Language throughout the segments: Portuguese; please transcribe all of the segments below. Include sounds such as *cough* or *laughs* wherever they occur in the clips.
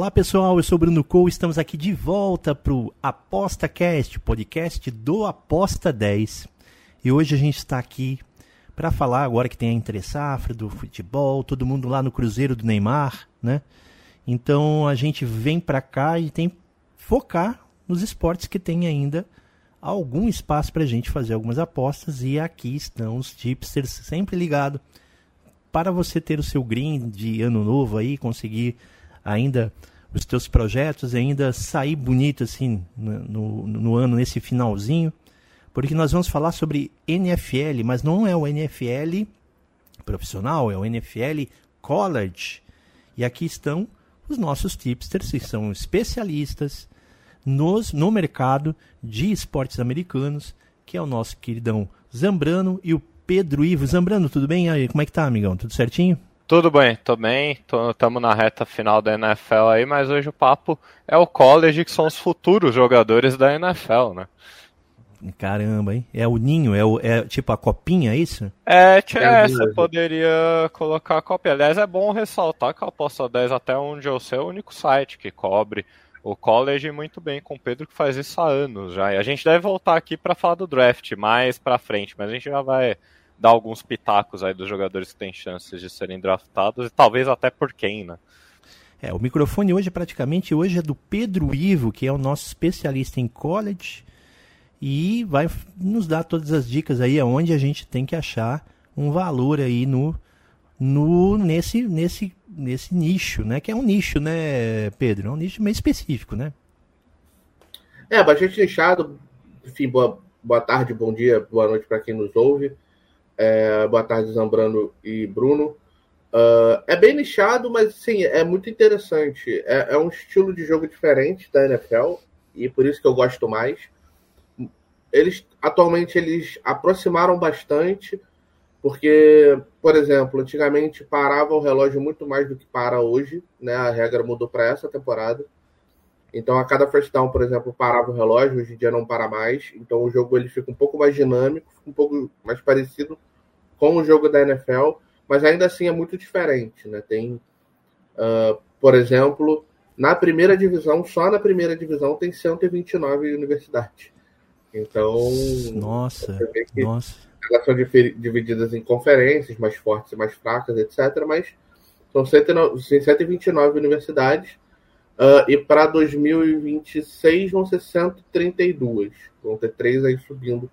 Olá pessoal, eu sou Bruno Cole, estamos aqui de volta para o ApostaCast, podcast do Aposta 10. E hoje a gente está aqui para falar agora que tem a entre safra do futebol, todo mundo lá no Cruzeiro do Neymar, né? Então a gente vem para cá e tem focar nos esportes que tem ainda algum espaço para a gente fazer algumas apostas e aqui estão os tipsters sempre ligado para você ter o seu green de ano novo aí, conseguir ainda os teus projetos, ainda sair bonito assim no, no, no ano, nesse finalzinho, porque nós vamos falar sobre NFL, mas não é o NFL profissional, é o NFL College. E aqui estão os nossos tipsters, que são especialistas nos, no mercado de esportes americanos, que é o nosso queridão Zambrano e o Pedro Ivo. Zambrano, tudo bem? aí, como é que tá, amigão? Tudo certinho? Tudo bem, tô bem, estamos na reta final da NFL aí, mas hoje o papo é o college, que são os futuros jogadores da NFL, né? Caramba, hein? É o ninho, é, o, é tipo a copinha, é isso? É, é você poderia colocar a copinha. Aliás, é bom ressaltar que a Aposta 10, até onde eu sei, é o único site que cobre o college muito bem com o Pedro, que faz isso há anos já. E a gente deve voltar aqui para falar do draft mais para frente, mas a gente já vai dar alguns pitacos aí dos jogadores que têm chances de serem draftados e talvez até por quem, né? É, o microfone hoje praticamente hoje é do Pedro Ivo, que é o nosso especialista em college e vai nos dar todas as dicas aí aonde a gente tem que achar um valor aí no no nesse nesse nesse nicho, né? Que é um nicho, né, Pedro? É um nicho meio específico, né? É, bastante nichado. Enfim, boa, boa tarde, bom dia, boa noite para quem nos ouve. É, boa tarde, Zambrano e Bruno. Uh, é bem nichado, mas sim, é muito interessante. É, é, um estilo de jogo diferente da NFL e por isso que eu gosto mais. Eles atualmente eles aproximaram bastante, porque, por exemplo, antigamente parava o relógio muito mais do que para hoje, né? A regra mudou para essa temporada. Então, a cada first down, por exemplo, parava o relógio, hoje em dia não para mais. Então, o jogo ele fica um pouco mais dinâmico, um pouco mais parecido com o jogo da NFL, mas ainda assim é muito diferente, né? Tem, uh, por exemplo, na primeira divisão, só na primeira divisão tem 129 universidades. Então, nossa, nossa. Elas são divididas em conferências mais fortes e mais fracas, etc. Mas são 129 universidades. Uh, e para 2026 vão ser 132. Vão ter três aí subindo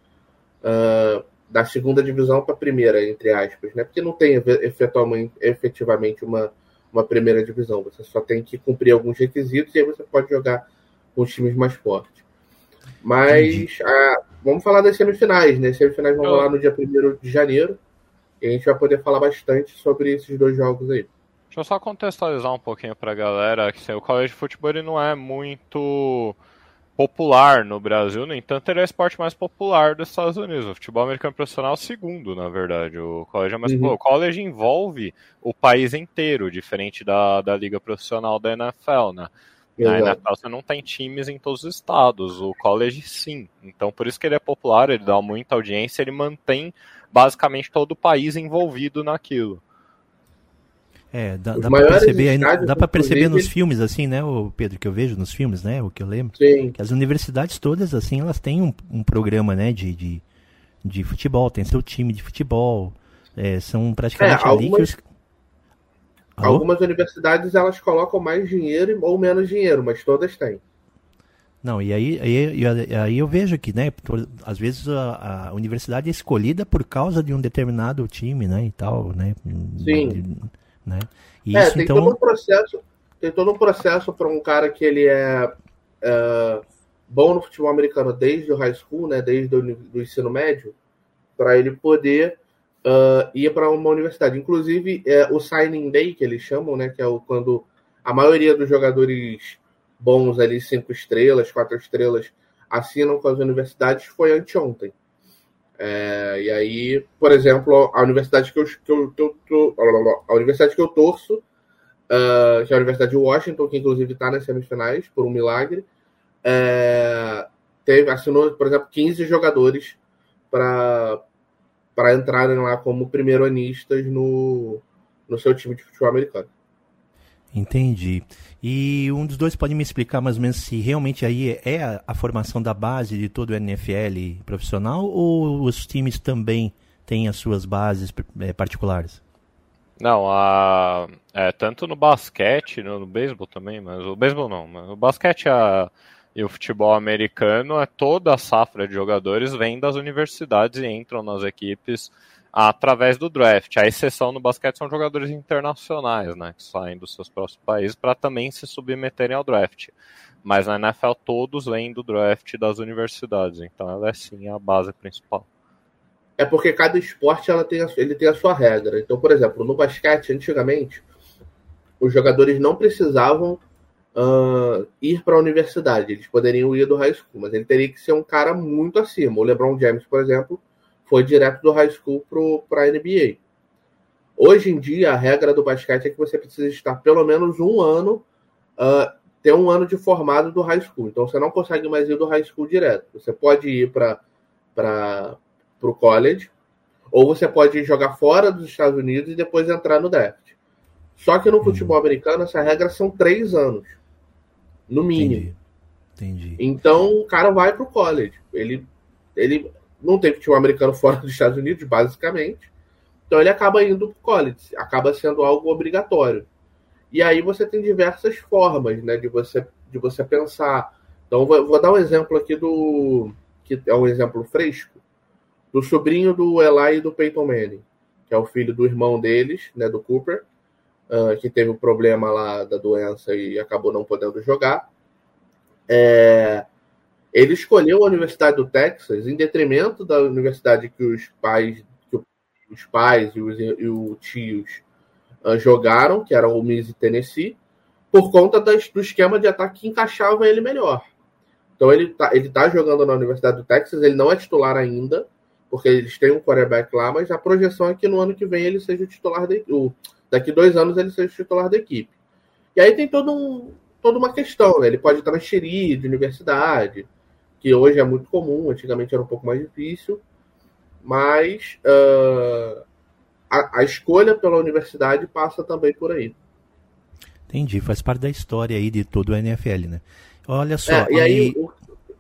uh, da segunda divisão para a primeira, entre aspas, né? Porque não tem efetivamente, uma, uma primeira divisão. Você só tem que cumprir alguns requisitos e aí você pode jogar com os times mais fortes. Mas ah, vamos falar das semifinais, né? As semifinais vão rolar no dia 1 de janeiro. E a gente vai poder falar bastante sobre esses dois jogos aí. Deixa eu só contextualizar um pouquinho para a galera que assim, o college de futebol ele não é muito popular no Brasil, no entanto, ele é o esporte mais popular dos Estados Unidos. O futebol americano profissional é o segundo, na verdade. O college é mais uhum. O college envolve o país inteiro, diferente da, da liga profissional da NFL, né? Na NFL você não tem times em todos os estados, o college sim. Então por isso que ele é popular, ele dá muita audiência, ele mantém basicamente todo o país envolvido naquilo. É, dá, dá para perceber, dá para perceber nos filmes assim, né, o Pedro, que eu vejo nos filmes, né, o que eu lembro, Sim. que as universidades todas assim, elas têm um, um programa, né, de, de, de, futebol, tem seu time de futebol, é, são praticamente é, algumas, que os... algumas universidades elas colocam mais dinheiro ou menos dinheiro, mas todas têm. Não, e aí, aí, aí eu vejo que, né, às vezes a, a, universidade é escolhida por causa de um determinado time, né, e tal, né. Sim. De, né? E é, isso, tem então... todo um processo, tem todo um processo para um cara que ele é, é, bom no futebol americano desde o high school, né, desde o ensino médio, para ele poder uh, ir para uma universidade. Inclusive, é, o signing day que eles chamam, né, que é o, quando a maioria dos jogadores bons ali, cinco estrelas, quatro estrelas, assinam com as universidades foi anteontem. É, e aí, por exemplo, a universidade que eu, que eu, que eu, a universidade que eu torço, uh, que é a Universidade de Washington, que inclusive está nas semifinais, por um milagre, é, teve, assinou, por exemplo, 15 jogadores para entrarem lá como primeiro-anistas no, no seu time de futebol americano. Entendi. E um dos dois pode me explicar mais ou menos se realmente aí é a, a, formação da base de todo o NFL profissional ou os times também têm as suas bases é, particulares? Não, a, é, tanto no basquete, no, no beisebol também, mas o beisebol não, mas o basquete a, e o futebol americano é toda a safra de jogadores vem das universidades e entram nas equipes através do draft. A exceção no basquete são jogadores internacionais, né, que saem dos seus próprios países para também se submeterem ao draft. Mas na NFL todos vêm do draft das universidades, então ela é sim a base principal. É porque cada esporte ela tem a, ele tem a sua regra. Então, por exemplo, no basquete, antigamente, os jogadores não precisavam uh, ir para a universidade. Eles poderiam ir do high school, mas ele teria que ser um cara muito acima. O LeBron James, por exemplo, foi direto do high school para a NBA. Hoje em dia, a regra do basquete é que você precisa estar pelo menos um ano, uh, ter um ano de formado do high school. Então, você não consegue mais ir do high school direto. Você pode ir para o college, ou você pode jogar fora dos Estados Unidos e depois entrar no draft. Só que no futebol americano, essa regra são três anos, no mínimo. Entendi. Entendi. Então, o cara vai para o college. Ele, ele não tem futebol americano *laughs* fora dos Estados Unidos, basicamente. Então ele acaba indo para o college, acaba sendo algo obrigatório. E aí você tem diversas formas né, de, você, de você pensar. Então vou, vou dar um exemplo aqui do. que é um exemplo fresco, do sobrinho do Eli e do Peyton Manning, que é o filho do irmão deles, né, do Cooper, uh, que teve o um problema lá da doença e acabou não podendo jogar. É, ele escolheu a Universidade do Texas em detrimento da universidade que os pais, que os pais e os, e os tios uh, jogaram, que era o Miss Tennessee, por conta das, do esquema de ataque que encaixava ele melhor. Então ele está ele tá jogando na Universidade do Texas, ele não é titular ainda, porque eles têm um quarterback lá, mas a projeção é que no ano que vem ele seja o titular da daqui dois anos ele seja o titular da equipe. E aí tem todo um, toda uma questão, né? Ele pode transferir de universidade, que hoje é muito comum, antigamente era um pouco mais difícil, mas uh, a, a, escolha pela universidade passa também por aí. Entendi, faz parte da história aí de todo o NFL, né? Olha só. É, e aí, o,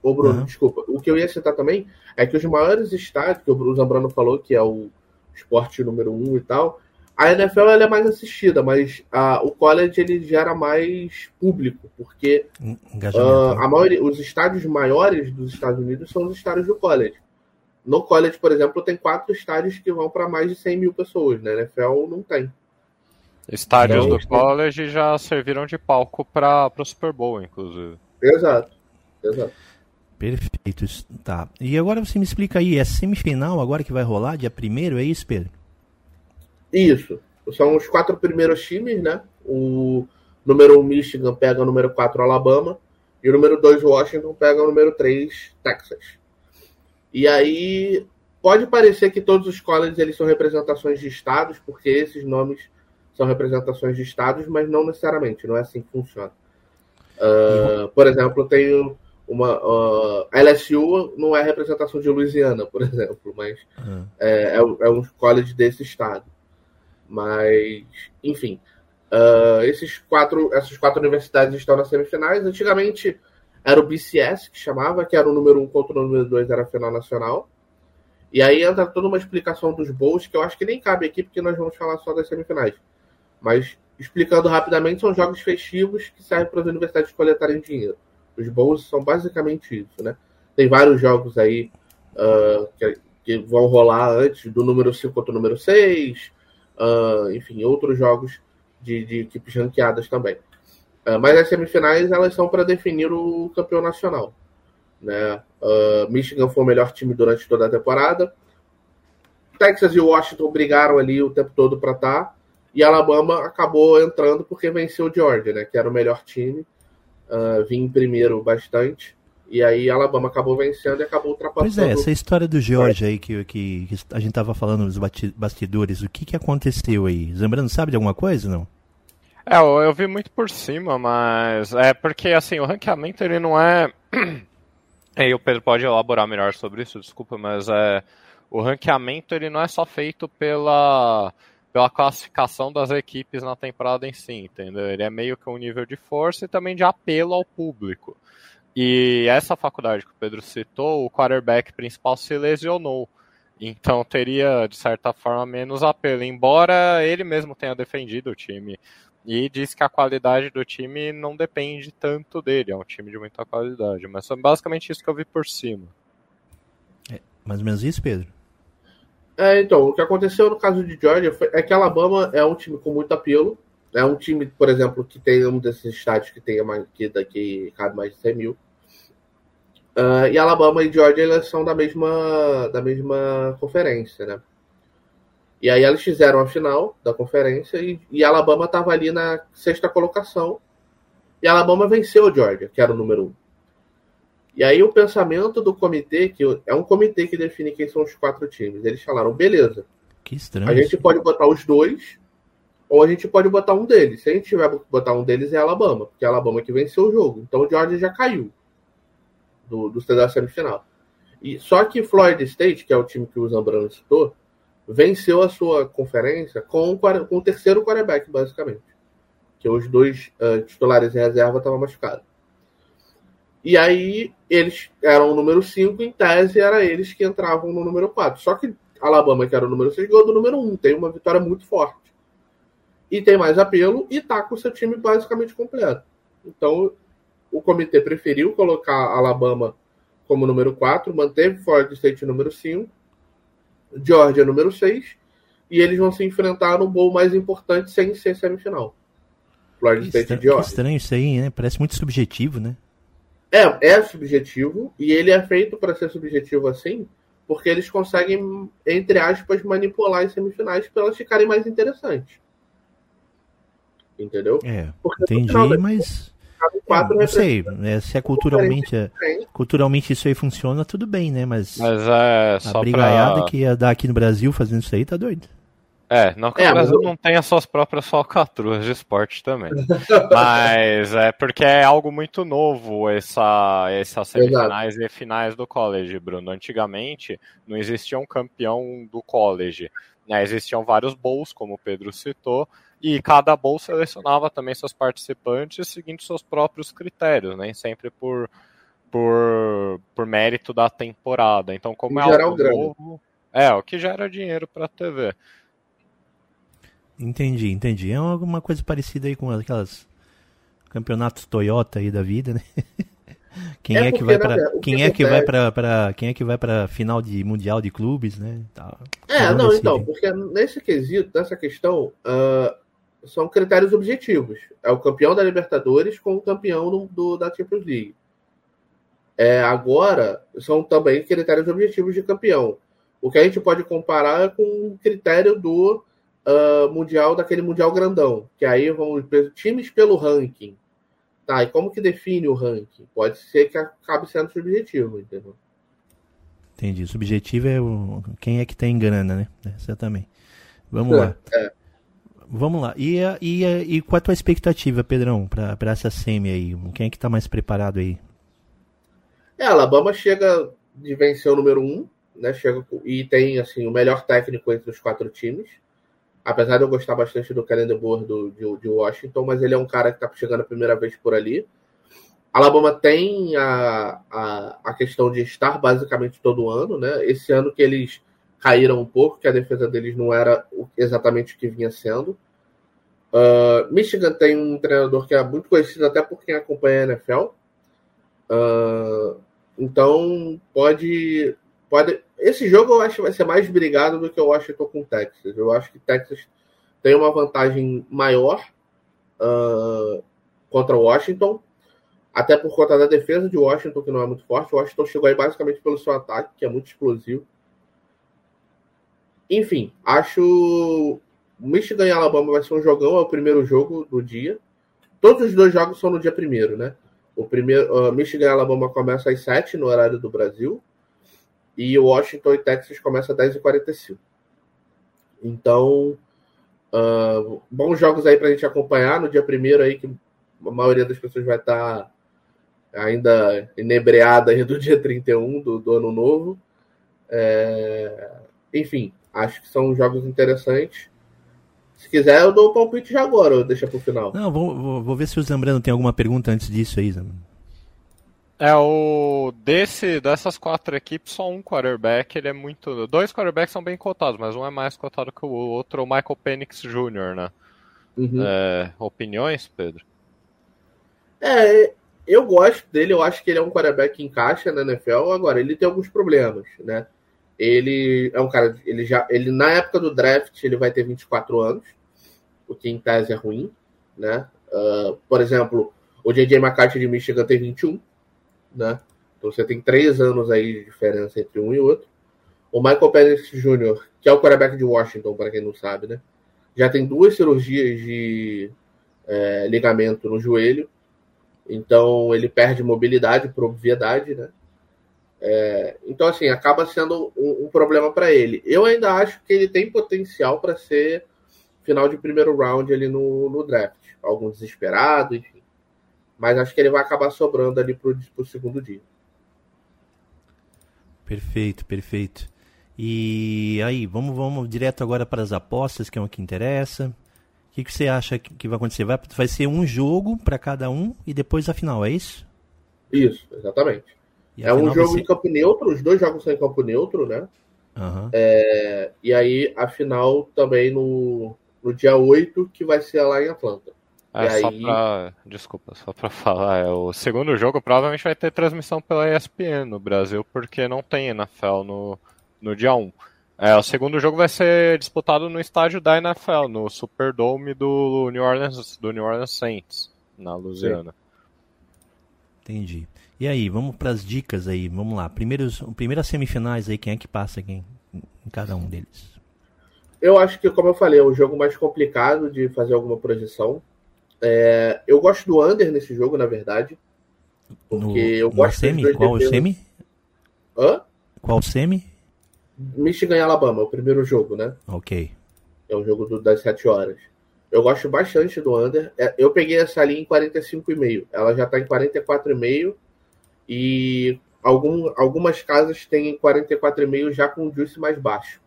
o Bruno, uhum. desculpa, o que eu ia citar também é que os maiores estádios, que o Zambrano falou que é o esporte número um e tal, a NFL ela é mais assistida, mas a, o college ele gera mais público, porque uh, a maioria, os estádios maiores dos Estados Unidos são os estádios do college. No college, por exemplo, tem quatro estádios que vão para mais de 100 mil pessoas, né? NFL não tem. Estádios então, do college já serviram de palco para o Super Bowl, inclusive. Exato, exato. Perfeito, tá. E agora você me explica aí, é semifinal agora que vai rolar, dia primeiro, é isso, Pedro? Isso. São os quatro primeiros times, né? O número 1 Michigan pega o número 4 Alabama. E o número 2 Washington pega o número 3 Texas. E aí pode parecer que todos os colleges eles são representações de estados, porque esses nomes são representações de estados, mas não necessariamente, não é assim que funciona. Uh, por exemplo, tem uma uh, LSU não é representação de Louisiana, por *laughs* exemplo, mas uhum. é, é, é um college desse estado. Mas, enfim, uh, esses quatro, essas quatro universidades estão nas semifinais. Antigamente era o BCS que chamava, que era o número um contra o número dois, era a final nacional. E aí entra toda uma explicação dos bowls, que eu acho que nem cabe aqui, porque nós vamos falar só das semifinais. Mas, explicando rapidamente, são jogos festivos que servem para as universidades coletarem dinheiro. Os bowls são basicamente isso, né? Tem vários jogos aí uh, que, que, vão rolar antes do número 5 contra o número 6, uh, enfim, outros jogos de, de equipes ranqueadas também. Uh, mas as semifinais elas são para definir o campeão nacional. Né? Uh, Michigan foi o melhor time durante toda a temporada. Texas e Washington brigaram ali o tempo todo para estar. Tá, e Alabama acabou entrando porque venceu o Georgia, né? que era o melhor time. uh, vir em primeiro bastante. E aí Alabama acabou vencendo e acabou ultrapassando. Pois é, essa história do George aí que, que, que a gente tava falando nos bastidores, o que, que aconteceu aí? Zambrano sabe de alguma coisa não? É, eu, eu, vi muito por cima, mas é porque assim, o ranqueamento ele não é. *clears throat* e o Pedro pode elaborar melhor sobre isso, desculpa, mas é. O ranqueamento ele não é só feito pela, pela classificação das equipes na temporada em si, entendeu? Ele é meio que um nível de força e também de apelo ao público. E essa faculdade que o Pedro citou, o quarterback principal se lesionou. Então teria, de certa forma, menos apelo. Embora ele mesmo tenha defendido o time. E disse que a qualidade do time não depende tanto dele. É um time de muita qualidade. Mas foi basicamente isso que eu vi por cima. É, mais ou menos isso, Pedro? É, então, o que aconteceu no caso de Georgia foi, é que Alabama é um time com muito apelo. É um time, por exemplo, que tem um desses estádios que tem mais, que daqui cabe mais de 100 mil. Uh, e Alabama e Georgia elas são da mesma, da mesma conferência, né? E aí eles fizeram a final da conferência e, e Alabama estava ali na sexta colocação. E Alabama venceu o Georgia, que era o número um. E aí o pensamento do comitê, que é um comitê que define quem são os quatro times, eles falaram, beleza. Que estranho. A gente pode botar os dois, ou a gente pode botar um deles. Se a gente tiver botar um deles é Alabama, porque é Alabama que venceu o jogo. Então o Georgia já caiu do, do da semifinal. E, só que Florida State, que é o time que o Zambrano citou, venceu a sua conferência com, com o terceiro quarterback, basicamente. Que os dois uh, titulares em reserva estavam machucados. E aí, eles eram o número 5, em tese, era eles que entravam no número 4. Só que Alabama, que era o número 6, ganhou do número 1. Um, tem uma vitória muito forte. E tem mais apelo e tá com o seu time basicamente completo. Então, o comitê preferiu colocar Alabama como número 4, manteve Florida State número 5, Georgia número 6, e eles vão se enfrentar no bowl mais importante sem ser semifinal. Florida que State e Georgia. Estranho isso aí, né? Parece muito subjetivo, né? É, é subjetivo, e ele é feito para ser subjetivo assim, porque eles conseguem, entre aspas, manipular as semifinais para elas ficarem mais interessantes. Entendeu? É, porque, entendi, mas quatro é, não sei, né, se é culturalmente, é, culturalmente isso aí funciona, tudo bem, né? Mas, mas é, a brigaiada pra... que ia dar aqui no Brasil fazendo isso aí tá doido. É, não que é, o Brasil eu... não tenha suas próprias falcatruas de esporte também. *laughs* mas é porque é algo muito novo essa, essas semifinais Exato. e finais do college, Bruno. Antigamente não existia um campeão do college. Né? Existiam vários bowls, como o Pedro citou, e cada bowl selecionava também seus participantes seguindo seus próprios critérios, nem né? sempre por, por, por mérito da temporada. Então, como em é algo novo, é, o que gera dinheiro para a TV. Entendi, entendi. É alguma coisa parecida aí com aquelas campeonatos Toyota aí da vida, né? *laughs* Quem é, é que vai para quem é que vai para quem é que vai para final de mundial de clubes, né? Tá, é, não, então, porque nesse quesito, nessa questão, uh, são critérios objetivos. É o campeão da Libertadores com o campeão do, do da Champions League. É, agora, são também critérios objetivos de campeão. O que a gente pode comparar é com o critério do uh, Mundial, daquele Mundial grandão, que aí vão times pelo ranking. Tá, e como que define o ranking? Pode ser que acabe sendo subjetivo, entendeu? Entendi. Subjetivo é o... quem é que tem grana, né? Essa também. Vamos é, lá. É. Vamos lá. E, e, e qual é a tua expectativa, Pedrão, para essa semi aí? Quem é que tá mais preparado aí? É, Alabama chega de vencer o número um, né? Chega e tem assim o melhor técnico entre os quatro times. Apesar de eu gostar bastante do Kellen DeBoer do, de, de, Washington, mas ele é um cara que está chegando a primeira vez por ali. Alabama tem a, a, a questão de estar basicamente todo ano, né? Esse ano que eles caíram um pouco, que a defesa deles não era exatamente o que vinha sendo. Uh, Michigan tem um treinador que é muito conhecido até por quem acompanha a NFL. Uh, então pode, pode. Esse jogo eu acho que vai ser mais brigado do que o Washington com o Texas. Eu acho que Texas tem uma vantagem maior uh, contra Washington, até por conta da defesa de Washington, que não é muito forte. Washington chegou aí basicamente pelo seu ataque, que é muito explosivo. Enfim, acho Michigan e Alabama vai ser um jogão, é o primeiro jogo do dia. Todos os dois jogos são no dia primeiro, né? O primeiro, uh, Michigan e Alabama começa às 7 no horário do Brasil. E Washington e Texas começa às 10h45. Então, uh, bons jogos aí para a gente acompanhar no dia primeiro aí, que a maioria das pessoas vai estar tá ainda inebriada aí do dia 31 do, do ano novo. É, enfim, acho que são jogos interessantes. Se quiser, eu dou o palpite já agora, ou deixa pro final. Não, vou, vou, vou ver se o Zambrano tem alguma pergunta antes disso aí, Zambrano. É, o desse, dessas quatro equipes, só um quarterback, ele é muito. Dois quarterbacks são bem cotados, mas um é mais cotado que o outro, o Michael Penix Jr., né? Uhum. É, opiniões, Pedro? É, eu gosto dele, eu acho que ele é um quarterback que encaixa na NFL. Agora, ele tem alguns problemas, né? Ele é um cara, ele já, ele na época do draft, ele vai ter 24 anos, o que em tese é ruim, né? Uh, por exemplo, o JJ McCarthy de Michigan tem 21 né? Então você tem três anos aí de diferença entre um e outro. O Michael Penix Jr., que é o quarterback de Washington, para quem não sabe, né? Já tem duas cirurgias de é, ligamento no joelho. Então ele perde mobilidade por obviedade, né? É, então, assim, acaba sendo um, um problema para ele. Eu ainda acho que ele tem potencial para ser final de primeiro round ali no, no draft. Algum desesperado, enfim. Mas acho que ele vai acabar sobrando ali pro, pro segundo dia. Perfeito, perfeito. E aí, vamos, vamos direto agora para as apostas, que é o que interessa. O que, que você acha que vai acontecer? Vai, vai ser um jogo para cada um e depois a final, é isso? Isso, exatamente. É um jogo ser... em campo neutro, os dois jogos são em campo neutro, né? Uhum. É, e aí a final também no, no dia 8, que vai ser lá em Atlanta. É, só aí... pra. Desculpa, só pra *laughs* falar. É, o segundo jogo provavelmente vai ter transmissão pela ESPN no Brasil, porque não tem NFL no, no dia 1. É, o segundo jogo vai ser disputado no estádio da NFL, no Superdome do New Orleans, do New Orleans Saints, na Louisiana. Entendi. E aí, vamos para as dicas aí, vamos lá. Primeiros, primeiras semifinais aí, quem é que passa quem, em cada um deles? Eu acho que, como eu falei, é o jogo mais complicado de fazer alguma projeção. É, eu gosto do under nesse jogo, na verdade. Porque no, eu gosto semi? Qual o semi? Hã? Qual semi? Michigan e Alabama, o primeiro jogo, né? Ok. É um jogo do, das 7 horas. Eu gosto bastante do under. É, eu peguei essa linha em 45,5. Ela já está em 44,5. E algum, algumas casas têm 44,5 já com o juice mais baixo.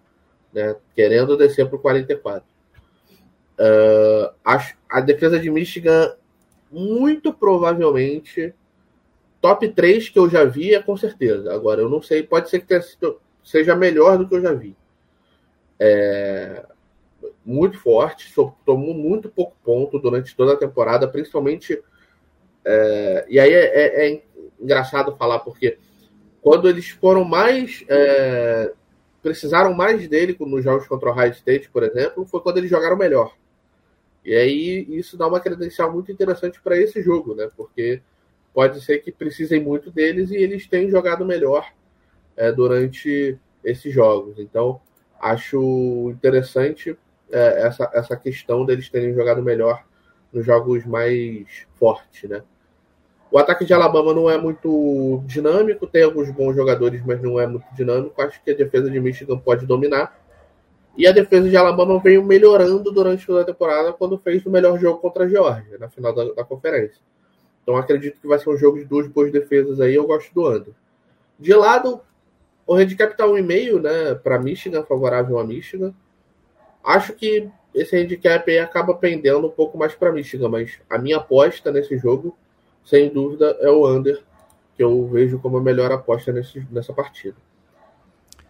Né? Querendo descer para o 44. Uh, a, a defesa de Michigan, muito provavelmente, top 3 que eu já vi é com certeza. Agora, eu não sei, pode ser que tenha, seja melhor do que eu já vi. É, muito forte, tomou muito pouco ponto durante toda a temporada, principalmente. É, e aí é, é, é, engraçado falar, porque quando eles foram mais. É, precisaram mais dele nos jogos contra o High State, por exemplo, foi quando eles jogaram melhor. E aí isso dá uma credencial muito interessante para esse jogo, né? Porque pode ser que precisem muito deles e eles têm jogado melhor é, durante esses jogos. Então acho interessante é, essa, essa questão deles terem jogado melhor nos jogos mais fortes, né? O ataque de Alabama não é muito dinâmico, tem alguns bons jogadores, mas não é muito dinâmico. Acho que a defesa de Michigan pode dominar. E a defesa de Alabama veio melhorando durante toda a temporada quando fez o melhor jogo contra a Georgia, na final da, da conferência. Então acredito que vai ser um jogo de duas boas defesas aí, eu gosto do under. De lado, o handicap tá 1,5, né, para Michigan, favorável a Michigan. Acho que esse handicap aí acaba pendendo um pouco mais para Michigan, mas a minha aposta nesse jogo, sem dúvida, é o under, que eu vejo como a melhor aposta nesse, nessa partida.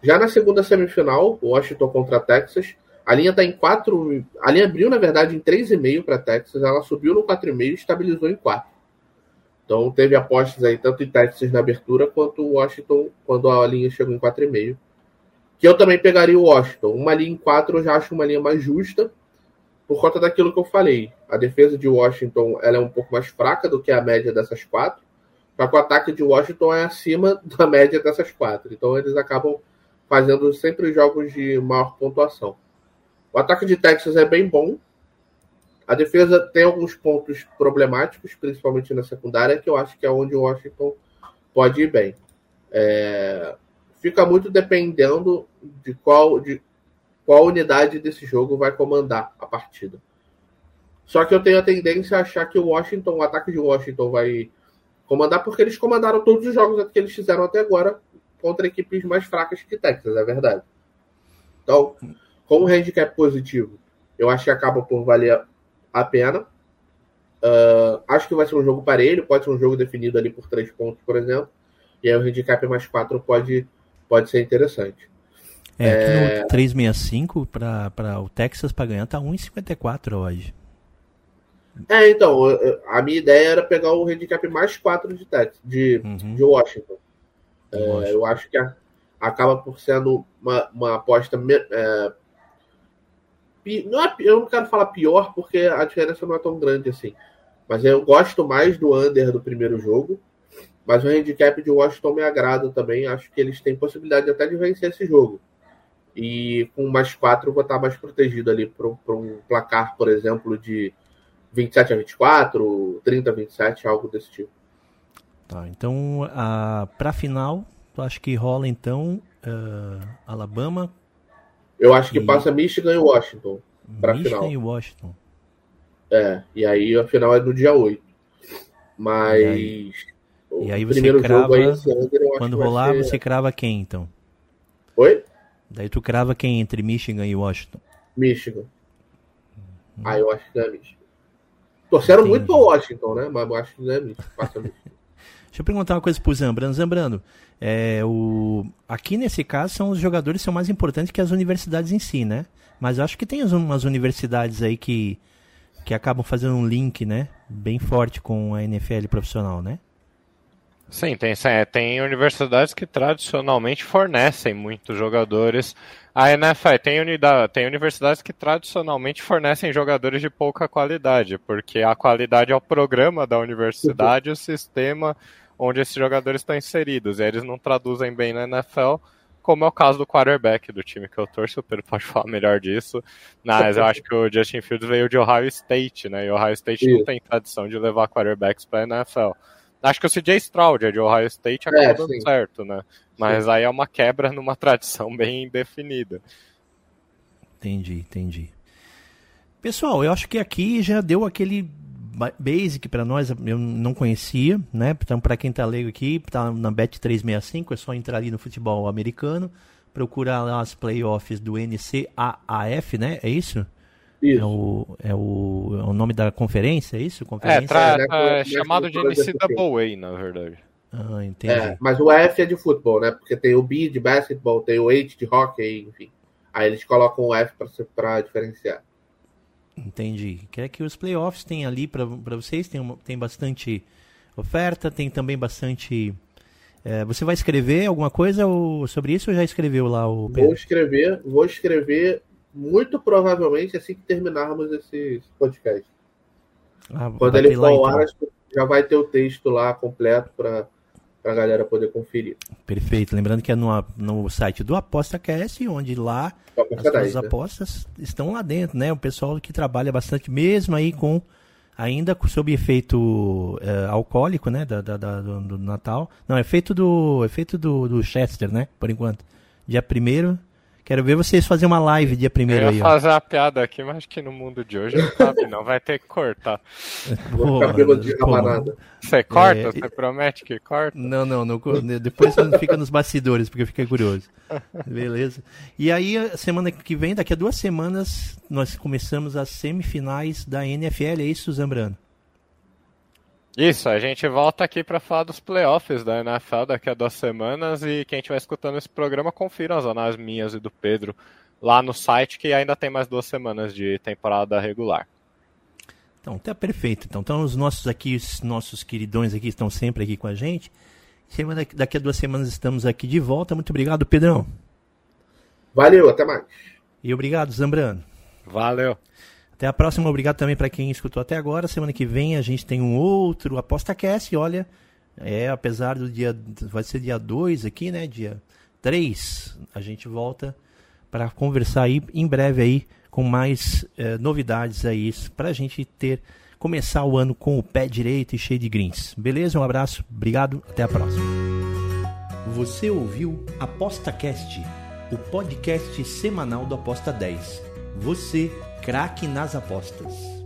Já na segunda semifinal, Washington contra Texas, a linha está em 4. A linha abriu, na verdade, em 3,5 para Texas. Ela subiu no 4,5 e estabilizou em 4. Então teve apostas aí, tanto em Texas na abertura, quanto Washington quando a linha chegou em 4,5. Que eu também pegaria o Washington. Uma linha em 4 eu já acho uma linha mais justa, por conta daquilo que eu falei. A defesa de Washington ela é um pouco mais fraca do que a média dessas quatro. Só que o ataque de Washington é acima *laughs* da média dessas quatro. Então eles acabam fazendo sempre jogos de maior pontuação. O ataque de Texas é bem bom. A defesa tem alguns pontos problemáticos, principalmente na secundária, que eu acho que é onde o Washington pode ir bem. É, fica muito dependendo de qual, de qual unidade desse jogo vai comandar a partida. Só que eu tenho a tendência a achar que o Washington, o ataque de Washington vai comandar, porque eles comandaram todos os jogos que eles fizeram até agora contra equipes mais fracas que Texas, é verdade. Então, como handicap positivo, eu acho que acaba por valer a pena. Uh, acho que vai ser um jogo parelho, pode ser um jogo definido ali por três pontos, por exemplo. E aí o handicap mais quatro pode, pode ser interessante. É, aqui é... no 365 para o Texas para ganhar tá 1,54 hoje. É, então, a minha ideia era pegar o handicap mais 4 de, Texas, de, uhum. de Washington. É, eu acho que a, acaba por sendo uma, uma aposta. É, não é, eu não quero falar pior, porque a diferença não é tão grande assim. Mas eu gosto mais do under do primeiro jogo. Mas o handicap de Washington me agrada também. Acho que eles têm possibilidade até de vencer esse jogo. E com mais quatro eu vou estar mais protegido ali para um placar, por exemplo, de 27 a 24, 30 a 27, algo desse tipo. Tá, então a, pra final, tu acha que rola então uh, Alabama? Eu acho que e... passa Michigan e Washington pra Michigan final. e Washington. É, e aí a final é no dia 8. Mas. E aí, e aí você crava. Aí, quando rolar, ser... você crava quem então? Oi? Daí tu crava quem entre Michigan e Washington? Michigan. Hum. Ah, eu acho que é Michigan. Torceram Entendi. muito pro Washington, né? Mas eu acho que não é Michigan. *laughs* Deixa eu perguntar uma coisa pro Zambrano. Zambrano, é, o... aqui nesse caso são os jogadores são mais importantes que as universidades em si, né? Mas eu acho que tem umas universidades aí que, que acabam fazendo um link, né? Bem forte com a NFL profissional, né? Sim, tem, tem universidades que tradicionalmente fornecem muitos jogadores. A NFL tem, unidade, tem universidades que tradicionalmente fornecem jogadores de pouca qualidade, porque a qualidade é o programa da universidade, o sistema onde esses jogadores estão inseridos. E eles não traduzem bem na NFL, como é o caso do quarterback do time que eu torço, o Pedro pode *laughs* falar melhor disso. Mas eu acho que o Justin Fields veio de Ohio State, né? E Ohio State Isso. não tem tradição de levar quarterbacks para a NFL. Acho que o CJ Stroud é de Ohio State acabou é, dando certo, né? Mas sim. aí é uma quebra numa *laughs* tradição bem definida. Entendi, entendi. Pessoal, eu acho que aqui já deu aquele basic para nós, eu não conhecia, né? Então, para quem tá leigo aqui, tá na Bet365, é só entrar ali no futebol americano, procurar lá as playoffs do NCAAF, né? É isso? Isso. É o, é, o, é o nome da conferência, é isso? Conferência? É, tra, é, é chamado de NCAA, na verdade. Ah, entendi. É, mas o F é de futebol, né? Porque tem o B de basquetebol, tem o H de hockey, enfim. Aí eles colocam o F para diferenciar. Entendi. Quer que os playoffs tem ali para vocês? Tem, uma, tem bastante oferta, tem também bastante. É, você vai escrever alguma coisa ou, sobre isso ou já escreveu lá o Pedro? Vou escrever, vou escrever muito provavelmente assim que terminarmos esse podcast. Ah, Quando ele for ao ar, então. já vai ter o texto lá completo para a galera poder conferir. Perfeito. Lembrando que é no, no site do ApostaCast, onde lá as né? apostas estão lá dentro, né? O pessoal que trabalha bastante, mesmo aí com ainda sob efeito é, alcoólico, né? Da, da, da do, do, Natal. Não, efeito do efeito do, do Chester, né? Por enquanto. Dia primeiro Quero ver vocês fazer uma live dia primeiro aí. Eu ia fazer uma piada aqui, mas acho que no mundo de hoje não cabe não, vai ter que cortar. *laughs* Você corta? É... Você promete que corta? Não, não, não depois fica nos bastidores, porque eu fiquei curioso. Beleza. E aí, semana que vem, daqui a duas semanas, nós começamos as semifinais da NFL, é isso, Zambrano? Isso, a gente volta aqui para falar dos playoffs da NFL daqui a duas semanas e quem estiver escutando esse programa, confira as análises minhas e do Pedro lá no site que ainda tem mais duas semanas de temporada regular. Então, tá perfeito. Então, então os nossos aqui, os nossos queridões aqui estão sempre aqui com a gente. Semana, daqui a duas semanas estamos aqui de volta. Muito obrigado, Pedrão. Valeu, até mais. E obrigado, Zambrano. Valeu. Até a próxima. Obrigado também para quem escutou até agora. Semana que vem a gente tem um outro ApostaCast. Olha, é, apesar do dia. Vai ser dia 2 aqui, né? Dia 3. A gente volta para conversar aí em breve aí com mais eh, novidades aí para a gente ter começar o ano com o pé direito e cheio de greens. Beleza? Um abraço, obrigado, até a próxima. Você ouviu ApostaCast, o podcast semanal do Aposta 10. Você craque nas apostas.